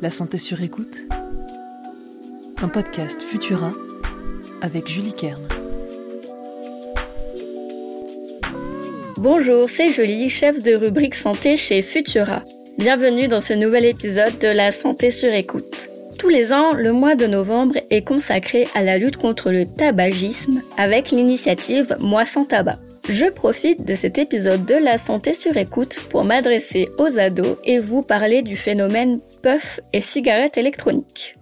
La santé sur écoute. Un podcast Futura avec Julie Kern. Bonjour, c'est Julie, chef de rubrique santé chez Futura. Bienvenue dans ce nouvel épisode de La santé sur écoute. Tous les ans, le mois de novembre est consacré à la lutte contre le tabagisme avec l'initiative Moi sans tabac. Je profite de cet épisode de La santé sur écoute pour m'adresser aux ados et vous parler du phénomène puff et cigarettes électroniques.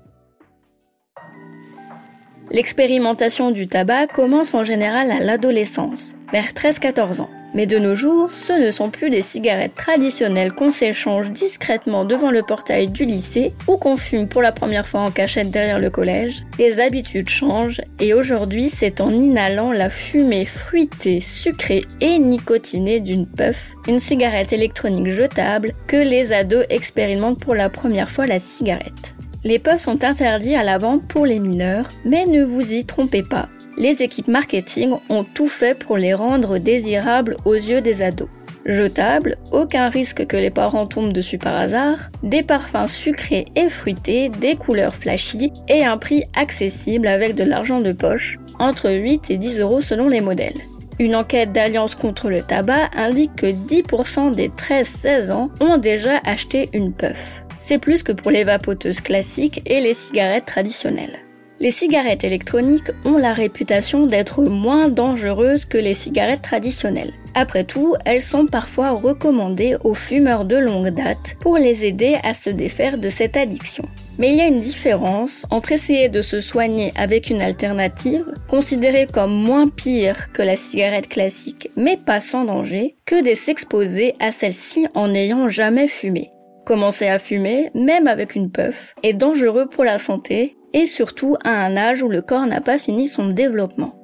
L'expérimentation du tabac commence en général à l'adolescence, vers 13-14 ans. Mais de nos jours, ce ne sont plus des cigarettes traditionnelles qu'on s'échange discrètement devant le portail du lycée ou qu'on fume pour la première fois en cachette derrière le collège. Les habitudes changent et aujourd'hui, c'est en inhalant la fumée fruitée, sucrée et nicotinée d'une puff, une cigarette électronique jetable, que les ados expérimentent pour la première fois la cigarette. Les puffs sont interdits à la vente pour les mineurs, mais ne vous y trompez pas les équipes marketing ont tout fait pour les rendre désirables aux yeux des ados. Jetables, aucun risque que les parents tombent dessus par hasard, des parfums sucrés et fruités, des couleurs flashy et un prix accessible avec de l'argent de poche, entre 8 et 10 euros selon les modèles. Une enquête d'Alliance contre le tabac indique que 10% des 13-16 ans ont déjà acheté une puff. C'est plus que pour les vapoteuses classiques et les cigarettes traditionnelles. Les cigarettes électroniques ont la réputation d'être moins dangereuses que les cigarettes traditionnelles. Après tout, elles sont parfois recommandées aux fumeurs de longue date pour les aider à se défaire de cette addiction. Mais il y a une différence entre essayer de se soigner avec une alternative, considérée comme moins pire que la cigarette classique mais pas sans danger, que de s'exposer à celle-ci en n'ayant jamais fumé. Commencer à fumer, même avec une puff, est dangereux pour la santé et surtout à un âge où le corps n'a pas fini son développement.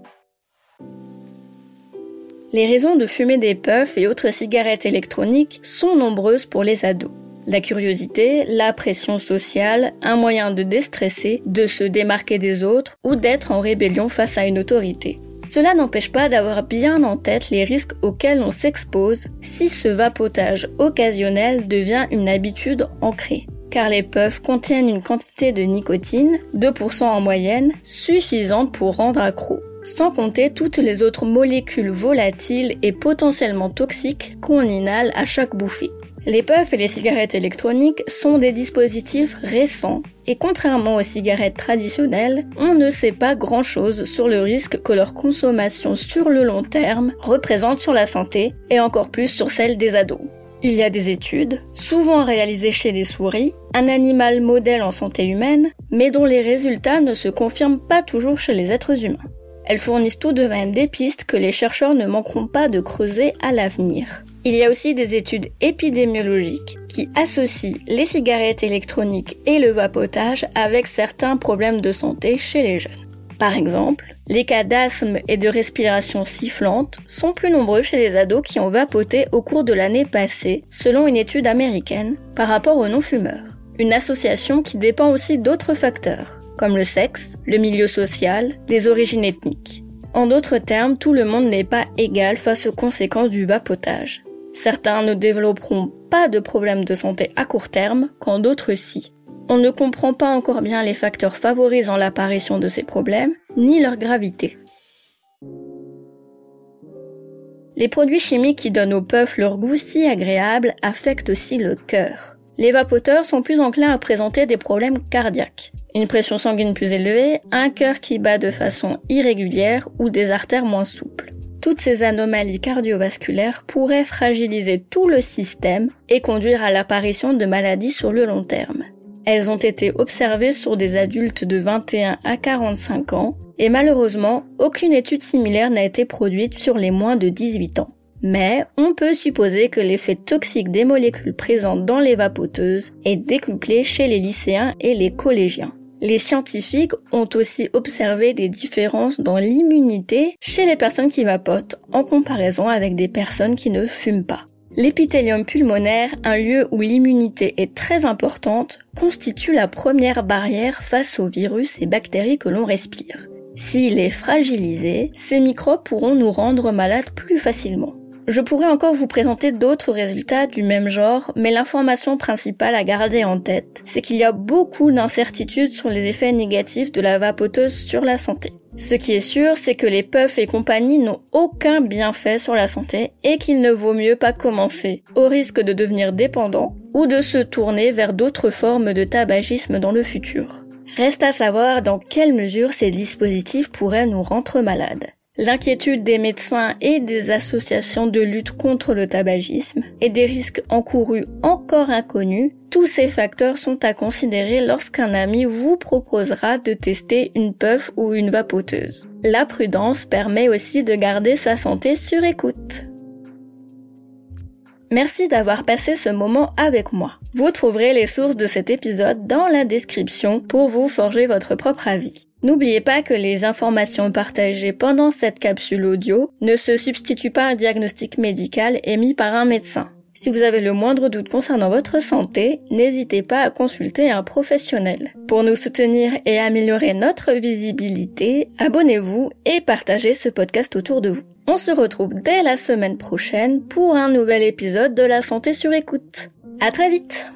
Les raisons de fumer des puffs et autres cigarettes électroniques sont nombreuses pour les ados. La curiosité, la pression sociale, un moyen de déstresser, de se démarquer des autres ou d'être en rébellion face à une autorité. Cela n'empêche pas d'avoir bien en tête les risques auxquels on s'expose si ce vapotage occasionnel devient une habitude ancrée car les puffs contiennent une quantité de nicotine, 2% en moyenne, suffisante pour rendre accro, sans compter toutes les autres molécules volatiles et potentiellement toxiques qu'on inhale à chaque bouffée. Les puffs et les cigarettes électroniques sont des dispositifs récents et contrairement aux cigarettes traditionnelles, on ne sait pas grand-chose sur le risque que leur consommation sur le long terme représente sur la santé et encore plus sur celle des ados. Il y a des études, souvent réalisées chez des souris, un animal modèle en santé humaine, mais dont les résultats ne se confirment pas toujours chez les êtres humains. Elles fournissent tout de même des pistes que les chercheurs ne manqueront pas de creuser à l'avenir. Il y a aussi des études épidémiologiques qui associent les cigarettes électroniques et le vapotage avec certains problèmes de santé chez les jeunes. Par exemple, les cas d'asthme et de respiration sifflante sont plus nombreux chez les ados qui ont vapoté au cours de l'année passée, selon une étude américaine, par rapport aux non-fumeurs. Une association qui dépend aussi d'autres facteurs, comme le sexe, le milieu social, les origines ethniques. En d'autres termes, tout le monde n'est pas égal face aux conséquences du vapotage. Certains ne développeront pas de problèmes de santé à court terme, quand d'autres si. On ne comprend pas encore bien les facteurs favorisant l'apparition de ces problèmes, ni leur gravité. Les produits chimiques qui donnent aux puffs leur goût si agréable affectent aussi le cœur. Les vapoteurs sont plus enclins à présenter des problèmes cardiaques. Une pression sanguine plus élevée, un cœur qui bat de façon irrégulière ou des artères moins souples. Toutes ces anomalies cardiovasculaires pourraient fragiliser tout le système et conduire à l'apparition de maladies sur le long terme. Elles ont été observées sur des adultes de 21 à 45 ans et malheureusement, aucune étude similaire n'a été produite sur les moins de 18 ans. Mais on peut supposer que l'effet toxique des molécules présentes dans les vapoteuses est décuplé chez les lycéens et les collégiens. Les scientifiques ont aussi observé des différences dans l'immunité chez les personnes qui vapotent en comparaison avec des personnes qui ne fument pas. L'épithélium pulmonaire, un lieu où l'immunité est très importante, constitue la première barrière face aux virus et bactéries que l'on respire. S'il est fragilisé, ces microbes pourront nous rendre malades plus facilement. Je pourrais encore vous présenter d'autres résultats du même genre, mais l'information principale à garder en tête, c'est qu'il y a beaucoup d'incertitudes sur les effets négatifs de la vapoteuse sur la santé. Ce qui est sûr, c'est que les puffs et compagnie n'ont aucun bienfait sur la santé et qu'il ne vaut mieux pas commencer, au risque de devenir dépendant ou de se tourner vers d'autres formes de tabagisme dans le futur. Reste à savoir dans quelle mesure ces dispositifs pourraient nous rendre malades. L'inquiétude des médecins et des associations de lutte contre le tabagisme et des risques encourus encore inconnus, tous ces facteurs sont à considérer lorsqu'un ami vous proposera de tester une puff ou une vapoteuse. La prudence permet aussi de garder sa santé sur écoute. Merci d'avoir passé ce moment avec moi. Vous trouverez les sources de cet épisode dans la description pour vous forger votre propre avis. N'oubliez pas que les informations partagées pendant cette capsule audio ne se substituent pas à un diagnostic médical émis par un médecin. Si vous avez le moindre doute concernant votre santé, n'hésitez pas à consulter un professionnel. Pour nous soutenir et améliorer notre visibilité, abonnez-vous et partagez ce podcast autour de vous. On se retrouve dès la semaine prochaine pour un nouvel épisode de la santé sur écoute. À très vite!